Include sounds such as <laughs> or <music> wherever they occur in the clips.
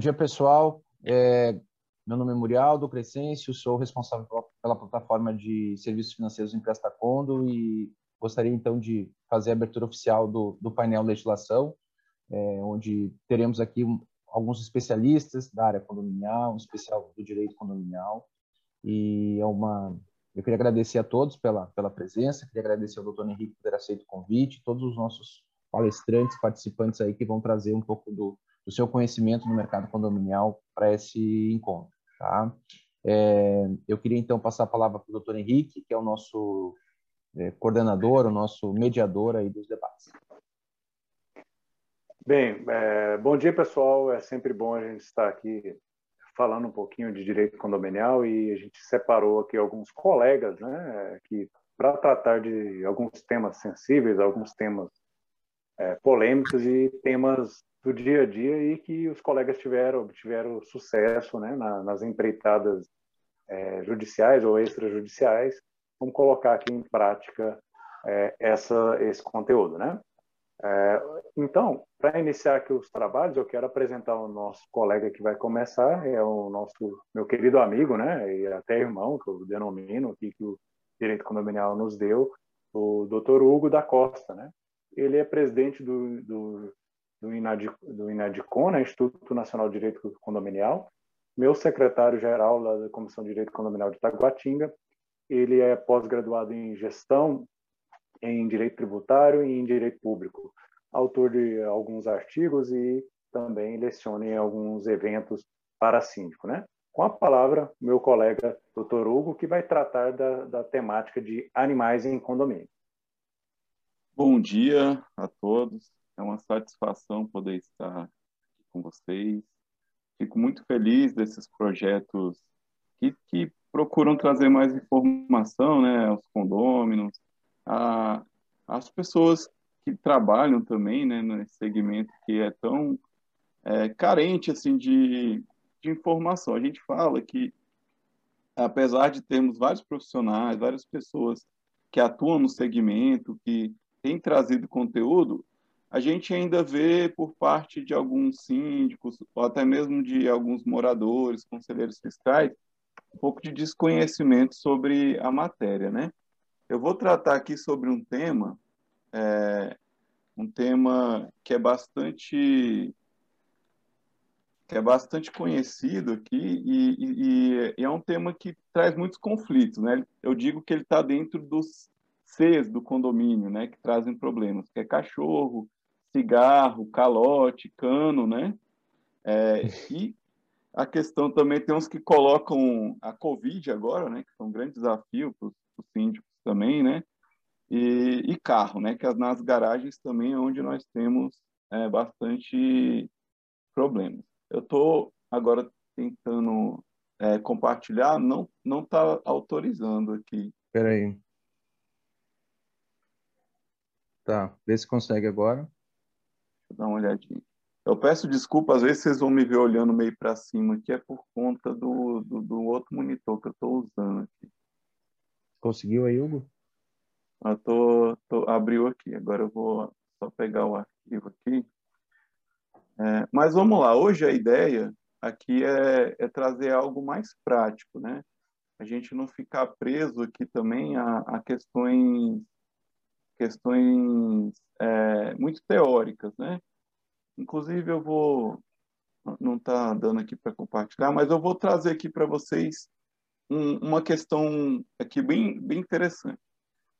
dia, pessoal. É, meu nome é Murialdo Crescêncio, sou responsável pela, plataforma de serviços financeiros Emprestacondo e gostaria então de fazer a abertura oficial do, do painel legislação, é, onde teremos aqui um, alguns especialistas da área condominial, um especial do direito condominial, e é uma eu queria agradecer a todos pela, pela presença, queria agradecer ao doutor Henrique por ter aceito o convite, todos os nossos palestrantes, participantes aí que vão trazer um pouco do, do seu conhecimento no mercado condominial para esse encontro. Tá? É, eu queria então passar a palavra para o doutor Henrique, que é o nosso é, coordenador, o nosso mediador aí dos debates. Bem, é, bom dia pessoal, é sempre bom a gente estar aqui falando um pouquinho de direito condominial e a gente separou aqui alguns colegas, né, que para tratar de alguns temas sensíveis, alguns temas é, polêmicos e temas do dia a dia e que os colegas tiveram obtiveram sucesso né, na, nas empreitadas é, judiciais ou extrajudiciais. Vamos colocar aqui em prática é, essa, esse conteúdo, né? É, então, para iniciar aqui os trabalhos, eu quero apresentar o nosso colega que vai começar, é o nosso meu querido amigo, né, e até irmão, que eu denomino aqui que o direito condominial nos deu, o Dr. Hugo da Costa, né? Ele é presidente do, do, do, Inad, do INADCON, né, Instituto Nacional de Direito Condominial, meu secretário-geral da Comissão de Direito Condominial de Taguatinga. Ele é pós-graduado em Gestão, em Direito Tributário e em Direito Público. Autor de alguns artigos e também leciona em alguns eventos para síndico, né? Com a palavra, meu colega Dr. Hugo, que vai tratar da, da temática de animais em condomínio. Bom dia a todos. É uma satisfação poder estar aqui com vocês. Fico muito feliz desses projetos que, que procuram trazer mais informação né, aos condôminos, a, as pessoas que trabalham também né, nesse segmento que é tão é, carente assim de, de informação. A gente fala que, apesar de termos vários profissionais, várias pessoas que atuam no segmento, que tem trazido conteúdo, a gente ainda vê por parte de alguns síndicos, ou até mesmo de alguns moradores, conselheiros fiscais, um pouco de desconhecimento sobre a matéria, né? Eu vou tratar aqui sobre um tema, é, um tema que é bastante que é bastante conhecido aqui e, e, e, é um tema que traz muitos conflitos, né? Eu digo que ele está dentro dos Cs do condomínio, né, que trazem problemas, que é cachorro, cigarro, calote, cano, né? É, e a questão também tem uns que colocam a Covid agora, né, que foi um grande desafio para os síndicos também, né? E, e, carro, né? Que nas garagens também é onde nós temos é, bastante problemas. Eu estou agora tentando é, compartilhar, não não está autorizando aqui. Espera aí. Tá, vê se consegue agora. Eu dar uma olhadinha. Eu peço desculpa, às vezes vocês vão me ver olhando meio para cima, que é por conta do, do, do, outro monitor que eu estou usando aqui. Conseguiu aí, Hugo? Eu tô, tô, abriu aqui, agora eu vou só pegar o arquivo aqui. É, mas vamos lá, hoje a ideia aqui é, é, trazer algo mais prático, né? A gente não ficar preso aqui também a, a questões questões é, muito teóricas, né? Inclusive eu vou não está dando aqui para compartilhar, mas eu vou trazer aqui para vocês um, uma questão aqui bem bem interessante.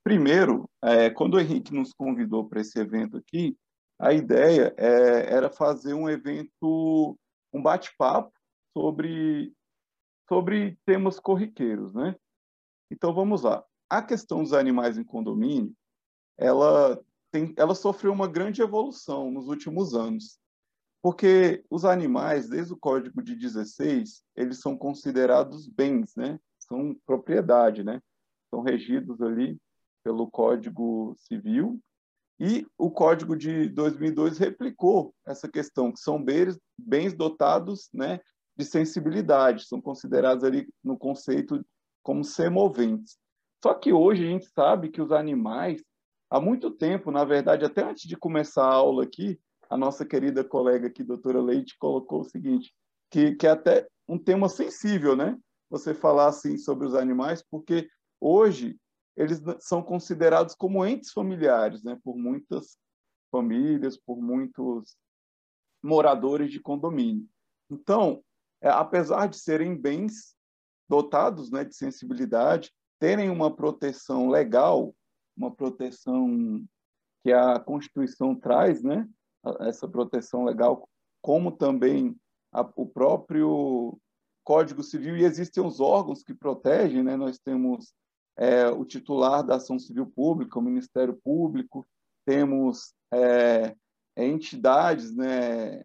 Primeiro, é, quando o Henrique nos convidou para esse evento aqui, a ideia é, era fazer um evento, um bate-papo sobre sobre temas corriqueiros, né? Então vamos lá. A questão dos animais em condomínio ela, tem, ela sofreu uma grande evolução nos últimos anos, porque os animais, desde o Código de 16, eles são considerados bens, né? São propriedade, né? São regidos ali pelo Código Civil e o Código de 2002 replicou essa questão, que são bens, bens dotados, né, de sensibilidade, são considerados ali no conceito como semoventes. Só que hoje a gente sabe que os animais há muito tempo, na verdade, até antes de começar a aula aqui, a nossa querida colega aqui, doutora Leite, colocou o seguinte, que, que é até um tema sensível, né? Você falar assim sobre os animais, porque hoje eles são considerados como entes familiares, né? Por muitas famílias, por muitos moradores de condomínio. Então, é, apesar de serem bens dotados né, de sensibilidade, terem uma proteção legal, uma proteção que a Constituição traz, né, essa proteção legal, como também a, o próprio Código Civil, e existem os órgãos que protegem, né, nós temos é, o titular da ação civil pública, o Ministério Público, temos é, entidades, né,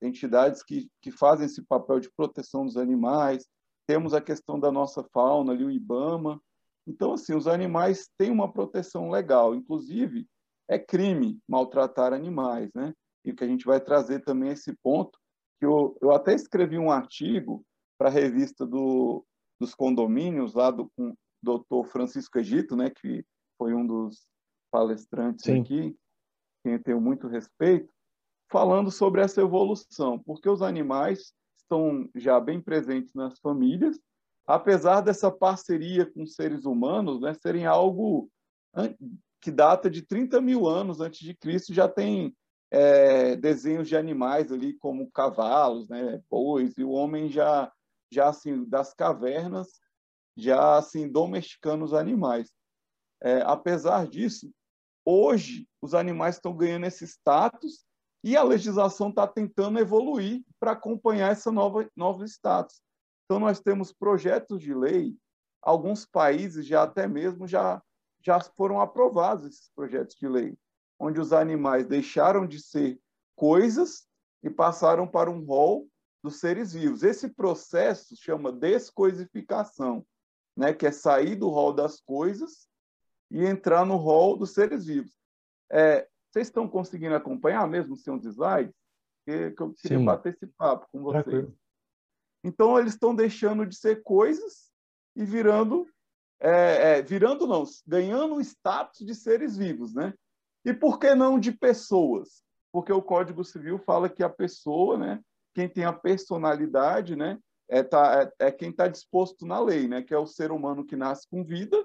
entidades que, que fazem esse papel de proteção dos animais, temos a questão da nossa fauna ali, o IBAMA. Então, assim, os animais têm uma proteção legal, inclusive é crime maltratar animais, né? E que a gente vai trazer também esse ponto, que eu, eu até escrevi um artigo para a revista do, dos condomínios, lá do com o doutor Francisco Egito, né, que foi um dos palestrantes Sim. aqui, quem eu tenho muito respeito, falando sobre essa evolução, porque os animais estão já bem presentes nas famílias, apesar dessa parceria com seres humanos né, serem algo que data de 30 mil anos antes de Cristo, já tem é, desenhos de animais ali como cavalos, né, bois, e o homem já, já assim, das cavernas, já assim, domesticando os animais. É, apesar disso, hoje os animais estão ganhando esse status e a legislação está tentando evoluir para acompanhar essa nova novo status. Então nós temos projetos de lei, alguns países já até mesmo já já foram aprovados esses projetos de lei, onde os animais deixaram de ser coisas e passaram para um rol dos seres vivos. Esse processo chama descoisificação, né, que é sair do rol das coisas e entrar no rol dos seres vivos. É, vocês estão conseguindo acompanhar mesmo sem os slides? Que, que eu queria Sim. bater esse papo com vocês. Tranquilo. Então, eles estão deixando de ser coisas e virando, é, é, virando não, ganhando o status de seres vivos, né? E por que não de pessoas? Porque o Código Civil fala que a pessoa, né, quem tem a personalidade, né, é, tá, é, é quem está disposto na lei, né, que é o ser humano que nasce com vida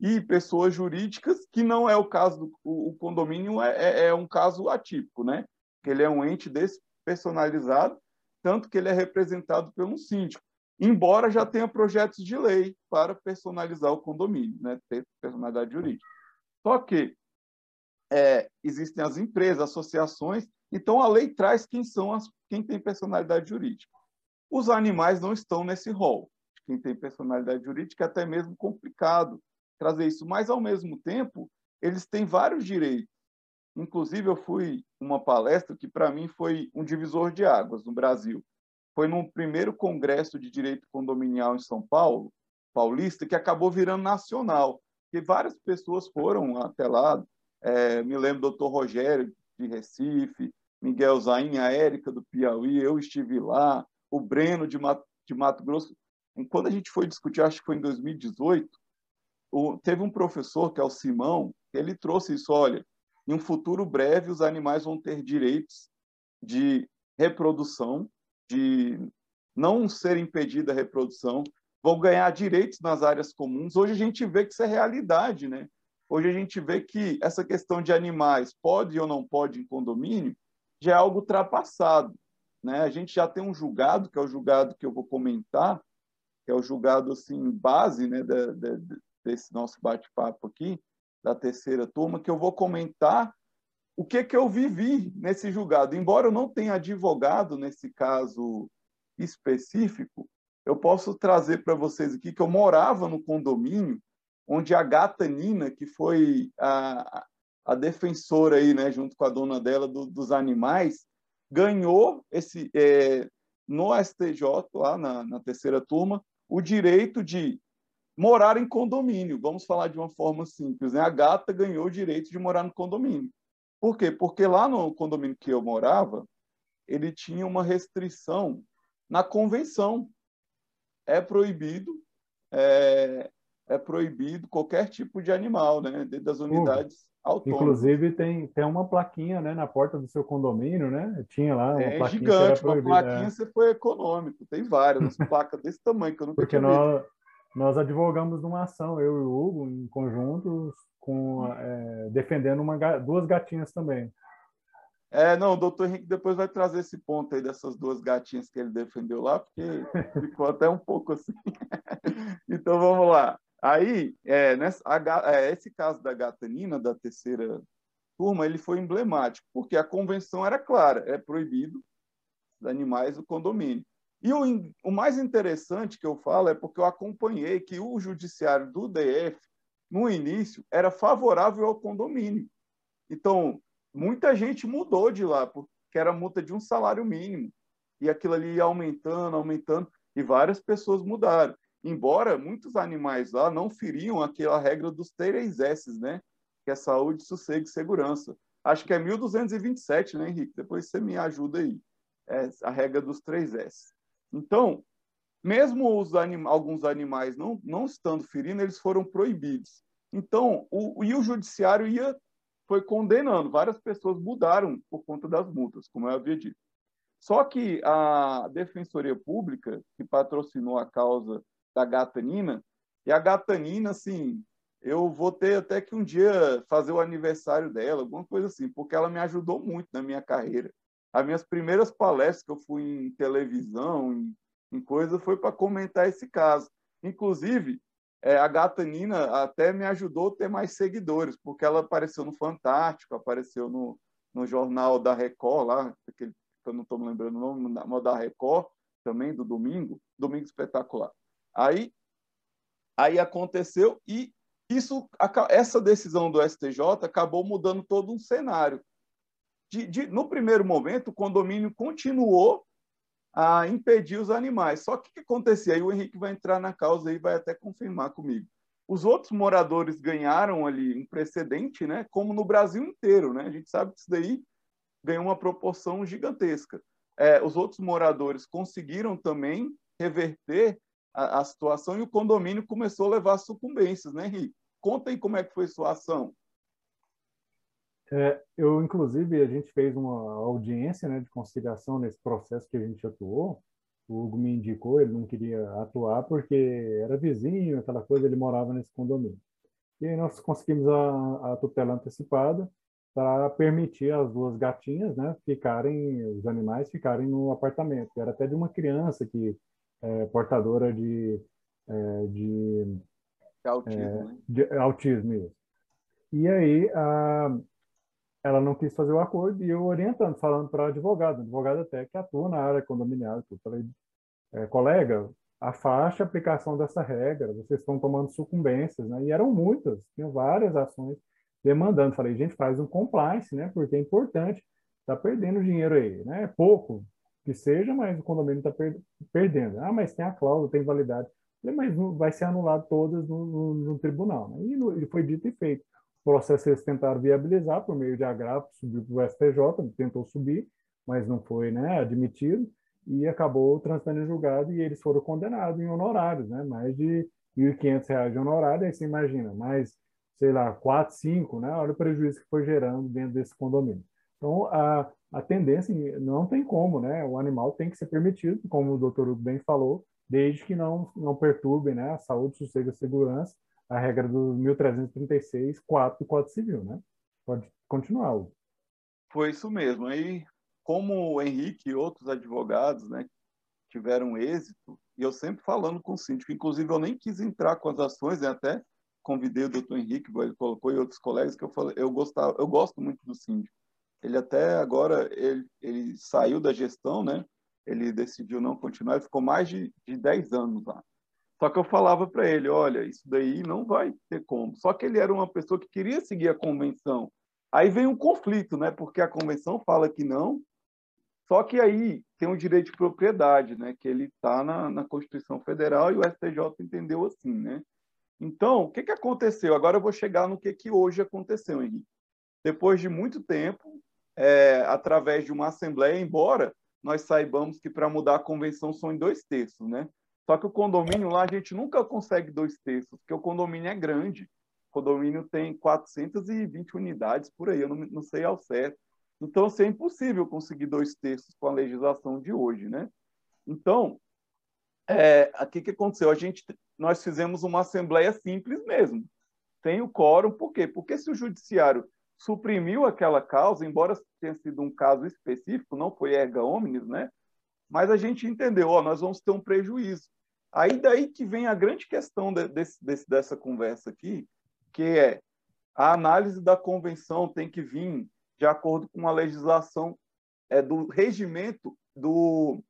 e pessoas jurídicas, que não é o caso do o, condomínio, é, é, é, um caso atípico, né? Que ele é um ente despersonalizado, tanto que ele é representado pelo síndico, embora já tenha projetos de lei para personalizar o condomínio, né? Ter personalidade jurídica. Só que é, existem as empresas, associações, então a lei traz quem são as, quem tem personalidade jurídica. Os animais não estão nesse rol. Quem tem personalidade jurídica é até mesmo complicado trazer isso, mas ao mesmo tempo eles têm vários direitos. Inclusive eu fui uma palestra que para mim foi um divisor de águas no Brasil. Foi no primeiro congresso de direito condominial em São Paulo, paulista, que acabou virando nacional. E várias pessoas foram até lá. É, me lembro do doutor Rogério de Recife, Miguel Zain, a Érica do Piauí, eu estive lá, o Breno de Mato, de Mato Grosso. Quando a gente foi discutir, acho que foi em 2018, o, teve um professor, que é o Simão, ele trouxe isso, olha, em um futuro breve os animais vão ter direitos de reprodução, de não ser impedida a reprodução, vão ganhar direitos nas áreas comuns. Hoje a gente vê que isso é realidade, né? Hoje a gente vê que essa questão de animais pode ou não pode em condomínio já é algo ultrapassado, né? A gente já tem um julgado, que é o julgado que eu vou comentar, que é o julgado assim base, né, da, da, desse nosso bate-papo aqui, da terceira turma, que eu vou comentar o que, que eu vivi nesse julgado. Embora eu não tenha advogado nesse caso específico, eu posso trazer para vocês aqui que eu morava no condomínio onde a gata Nina, que foi a, a defensora aí, né, junto com a dona dela do, dos animais, ganhou esse é, no STJ lá na, na terceira turma o direito de morar em condomínio. Vamos falar de uma forma simples. Né? A gata ganhou o direito de morar no condomínio. Por quê? Porque lá no condomínio que eu morava, ele tinha uma restrição na convenção. É proibido, é, é proibido qualquer tipo de animal, né? Dentro das unidades autônomos. Inclusive tem, tem uma plaquinha né, na porta do seu condomínio, né? Tinha lá uma é plaquinha gigante, uma plaquinha é. você foi econômico. Tem várias, <laughs> placas desse tamanho que eu nunca Porque nós, nós advogamos numa ação, eu e o Hugo, em conjunto, com, é, defendendo uma, duas gatinhas também. É, não, o doutor Henrique depois vai trazer esse ponto aí dessas duas gatinhas que ele defendeu lá, porque <laughs> ficou até um pouco assim. <laughs> então vamos lá. Aí, é, nessa, a, é, esse caso da gata Nina, da terceira turma, ele foi emblemático, porque a convenção era clara, é proibido os animais do condomínio. E o, o mais interessante que eu falo é porque eu acompanhei que o judiciário do DF, no início, era favorável ao condomínio. Então, muita gente mudou de lá, porque era multa de um salário mínimo. E aquilo ali ia aumentando, aumentando, e várias pessoas mudaram. Embora muitos animais lá não feriam aquela regra dos três S, né? Que é saúde, sossego e segurança. Acho que é 1227, né, Henrique? Depois você me ajuda aí. É a regra dos três S. Então, mesmo os alguns animais não, não estando ferindo, eles foram proibidos. Então, o, e o judiciário ia foi condenando. Várias pessoas mudaram por conta das multas, como eu havia dito. Só que a Defensoria Pública, que patrocinou a causa da gatanina, e a gatanina, assim, eu vou ter até que um dia fazer o aniversário dela, alguma coisa assim, porque ela me ajudou muito na minha carreira. As minhas primeiras palestras que eu fui em televisão, em, em coisa, foi para comentar esse caso. Inclusive, é, a gata Nina até me ajudou a ter mais seguidores, porque ela apareceu no Fantástico, apareceu no, no jornal da Record, lá, que eu não estou me lembrando o nome, mas da Record, também, do domingo, Domingo Espetacular. Aí, aí aconteceu e isso, essa decisão do STJ acabou mudando todo um cenário. De, de, no primeiro momento, o condomínio continuou a impedir os animais. Só que o que acontecia? Aí o Henrique vai entrar na causa e vai até confirmar comigo. Os outros moradores ganharam ali um precedente, né? Como no Brasil inteiro, né? A gente sabe que isso daí ganhou uma proporção gigantesca. É, os outros moradores conseguiram também reverter a, a, situação e o condomínio começou a levar sucumbências, né, Henrique? Conta aí como é que foi sua ação. É, eu, inclusive, a gente fez uma audiência né, de conciliação nesse processo que a gente atuou. O Hugo me indicou, ele não queria atuar porque era vizinho, aquela coisa, ele morava nesse condomínio. E aí nós conseguimos a, a tutela antecipada para permitir as duas gatinhas, né, ficarem, os animais ficarem no apartamento. Era até de uma criança que é portadora de, é, de, autismo, é, né? de autismo. Isso. E aí a, ela não quis fazer o acordo e eu orientando, falando para o advogado, advogado até que atua na área condominial. Eu falei, é, colega, afaste a aplicação dessa regra, vocês estão tomando sucumbências, né? E eram muitas, tinham várias ações demandando. Falei, gente, faz um compliance, né? Porque é importante, está perdendo dinheiro aí, né? É pouco que seja, mas o condomínio está per perdendo. Ah, mas tem a cláusula, tem validade. Falei, mas vai ser anulado todas no, no, no tribunal. Né? E, no, e foi dito e feito processo eles tentaram viabilizar por meio de agravo, subiu para o STJ, tentou subir, mas não foi né, admitido, e acabou transitando em julgado e eles foram condenados em honorários, né, mais de R$ 1.500 de honorário, aí você imagina, mais, sei lá, 4, 5, né, olha o prejuízo que foi gerando dentro desse condomínio. Então, a, a tendência, não tem como, né, o animal tem que ser permitido, como o doutor bem falou, desde que não, não perturbe né, a saúde, sossego e segurança, a regra do 1336, 4 do Código Civil, né? Pode continuar. Foi isso mesmo. Aí, como o Henrique e outros advogados, né, tiveram êxito, e eu sempre falando com o síndico, inclusive eu nem quis entrar com as ações, né, até convidei o doutor Henrique, ele colocou e outros colegas que eu falei, eu gostava, eu gosto muito do síndico. Ele até agora ele, ele saiu da gestão, né? Ele decidiu não continuar, ele ficou mais de, de 10 anos lá. Só que eu falava para ele, olha, isso daí não vai ter como. Só que ele era uma pessoa que queria seguir a convenção. Aí vem um conflito, né? Porque a convenção fala que não, só que aí tem o direito de propriedade, né? Que ele está na, na Constituição Federal e o STJ entendeu assim, né? Então, o que, que aconteceu? Agora eu vou chegar no que, que hoje aconteceu, Henrique. Depois de muito tempo, é, através de uma assembleia, embora nós saibamos que para mudar a convenção são em dois terços, né? Só que o condomínio lá a gente nunca consegue dois terços, porque o condomínio é grande. condomínio tem 420 unidades por aí, eu não, não sei ao certo. Então, assim, é impossível conseguir dois terços com a legislação de hoje, né? Então, é, aqui que aconteceu? A gente, nós fizemos uma assembleia simples mesmo, sem o quórum, por quê? Porque se o judiciário suprimiu aquela causa, embora tenha sido um caso específico, não foi erga omnes, né? Mas a gente entendeu, ó, nós vamos ter um prejuízo. Aí daí que vem a grande questão de, desse, desse, dessa conversa aqui, que é a análise da convenção tem que vir de acordo com a legislação é, do regimento do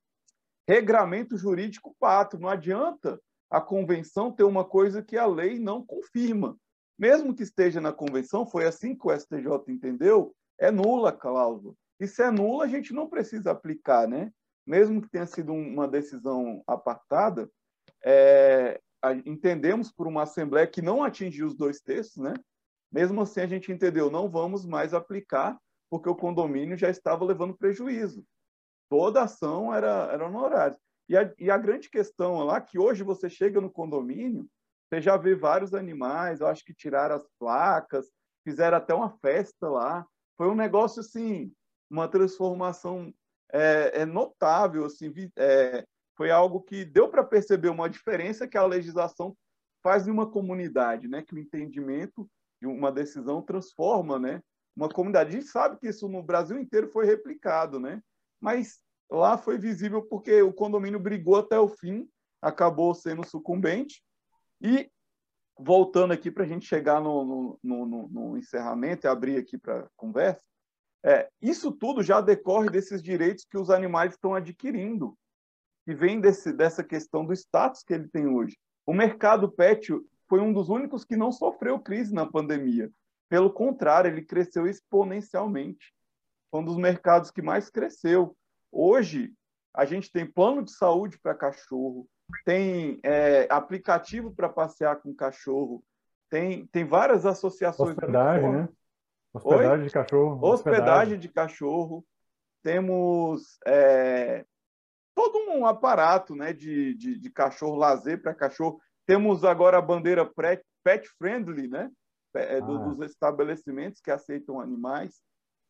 regramento jurídico pátrio. Não adianta a convenção ter uma coisa que a lei não confirma. Mesmo que esteja na convenção, foi assim que o STJ entendeu, é nula a cláusula. E se é nula, a gente não precisa aplicar, né? Mesmo que tenha sido uma decisão apartada, é, entendemos por uma Assembleia que não atingiu os dois terços, né? Mesmo assim, a gente entendeu, não vamos mais aplicar, porque o condomínio já estava levando prejuízo. Toda ação era, era honorária. E a, e a grande questão lá, que hoje você chega no condomínio, você já vê vários animais, eu acho que tiraram as placas, fizeram até uma festa lá. Foi um negócio, assim, uma transformação é, é notável, assim, é, foi algo que deu para perceber uma diferença que a legislação faz em uma comunidade, né? Que o entendimento de uma decisão transforma, né? Uma comunidade. A gente sabe que isso no Brasil inteiro foi replicado, né? Mas lá foi visível porque o condomínio brigou até o fim, acabou sendo sucumbente. E voltando aqui para a gente chegar no, no, no, no, encerramento e abrir aqui para conversa, é, isso tudo já decorre desses direitos que os animais estão adquirindo que vem desse, dessa questão do status que ele tem hoje. O mercado pet foi um dos únicos que não sofreu crise na pandemia. Pelo contrário, ele cresceu exponencialmente. Foi um dos mercados que mais cresceu. Hoje, a gente tem plano de saúde para cachorro, tem é, aplicativo para passear com cachorro, tem, tem várias associações. Hospedagem, né? Hospedagem Oi? de cachorro. Hospedagem, hospedagem de cachorro. Temos é, todo um aparato né, de, de, de cachorro, lazer para cachorro. Temos agora a bandeira pet friendly, né? É, do, ah. dos estabelecimentos que aceitam animais.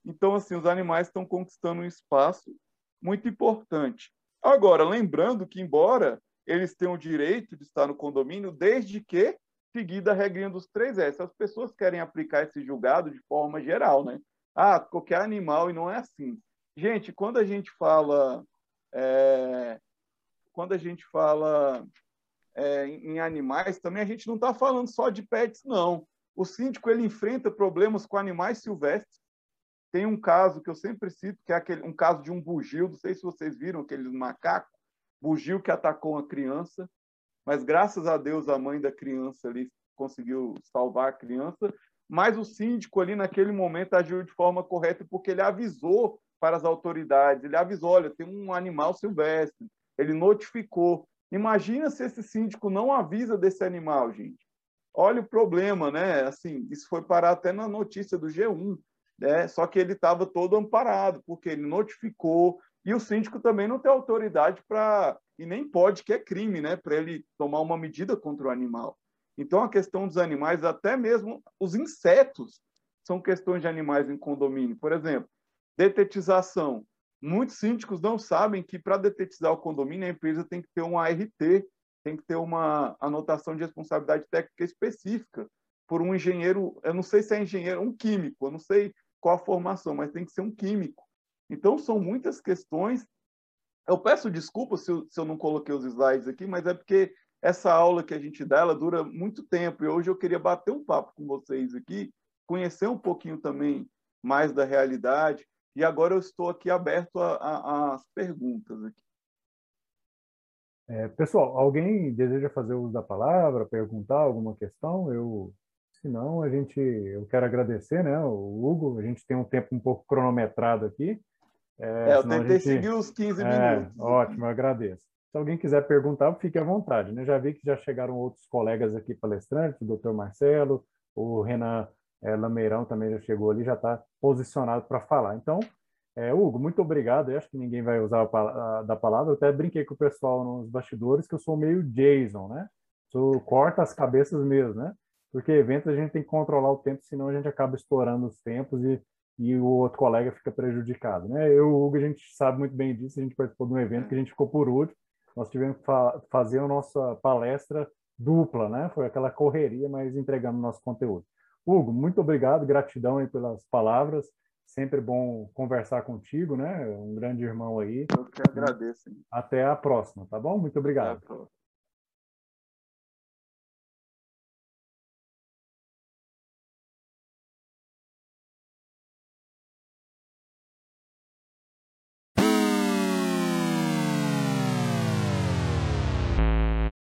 Então, assim, os animais estão conquistando um espaço muito importante. Agora, lembrando que, embora eles tenham o direito de estar no condomínio, desde que seguida a regrinha dos três S. As pessoas querem aplicar esse julgado de forma geral, né? Ah, qualquer animal, e não é assim. Gente, quando a gente fala é, quando a gente fala é, em animais, também a gente não está falando só de pets, não. O síndico ele enfrenta problemas com animais silvestres. Tem um caso que eu sempre cito, que é aquele, um caso de um bugio, não sei se vocês viram aquele macaco, bugio que atacou uma criança, mas graças a Deus a mãe da criança ali conseguiu salvar a criança, mas o síndico ali naquele momento agiu de forma correta porque ele avisou para as autoridades, ele avisou, olha, tem um animal silvestre, ele notificou. Imagina se esse síndico não avisa desse animal, gente. Olha o problema, né? Assim, isso foi parar até na notícia do G1, né? Só que ele estava todo amparado, porque ele notificou, e o síndico também não tem autoridade para, e nem pode, que é crime, né? Para ele tomar uma medida contra o animal. Então, a questão dos animais, até mesmo os insetos, são questões de animais em condomínio. Por exemplo, Detetização. Muitos síndicos não sabem que para detetizar o condomínio, a empresa tem que ter um ART, tem que ter uma anotação de responsabilidade técnica específica por um engenheiro, eu não sei se é engenheiro, um químico, eu não sei qual a formação, mas tem que ser um químico. Então, são muitas questões. Eu peço desculpa se eu, se eu não coloquei os slides aqui, mas é porque essa aula que a gente dá, ela dura muito tempo, e hoje eu queria bater um papo com vocês aqui, conhecer um pouquinho também mais da realidade, e agora eu estou aqui aberto às perguntas. Aqui. É, pessoal, alguém deseja fazer uso da palavra, perguntar alguma questão? Eu, se não, a gente, eu quero agradecer, né, o Hugo. A gente tem um tempo um pouco cronometrado aqui. É, é eu tentei gente... seguir os 15 é, minutos. Ótimo, eu agradeço. Se alguém quiser perguntar, fique à vontade. Né? Já vi que já chegaram outros colegas aqui palestrantes, o doutor Marcelo, o Renan é, Lameirão também já chegou ali, já está posicionado para falar. Então, é, Hugo, muito obrigado. Eu acho que ninguém vai usar a, a, da palavra. Eu até brinquei com o pessoal nos bastidores que eu sou meio Jason, né? Sou, corta as cabeças mesmo, né? porque eventos a gente tem que controlar o tempo, senão a gente acaba estourando os tempos e, e o outro colega fica prejudicado. Né? Eu o Hugo, a gente sabe muito bem disso, a gente participou de um evento que a gente ficou por último, nós tivemos que fa fazer a nossa palestra dupla, né? Foi aquela correria, mas entregando nosso conteúdo. Hugo, muito obrigado, gratidão aí pelas palavras. Sempre bom conversar contigo, né? Um grande irmão aí. Eu que agradeço. Hein? Até a próxima, tá bom? Muito obrigado.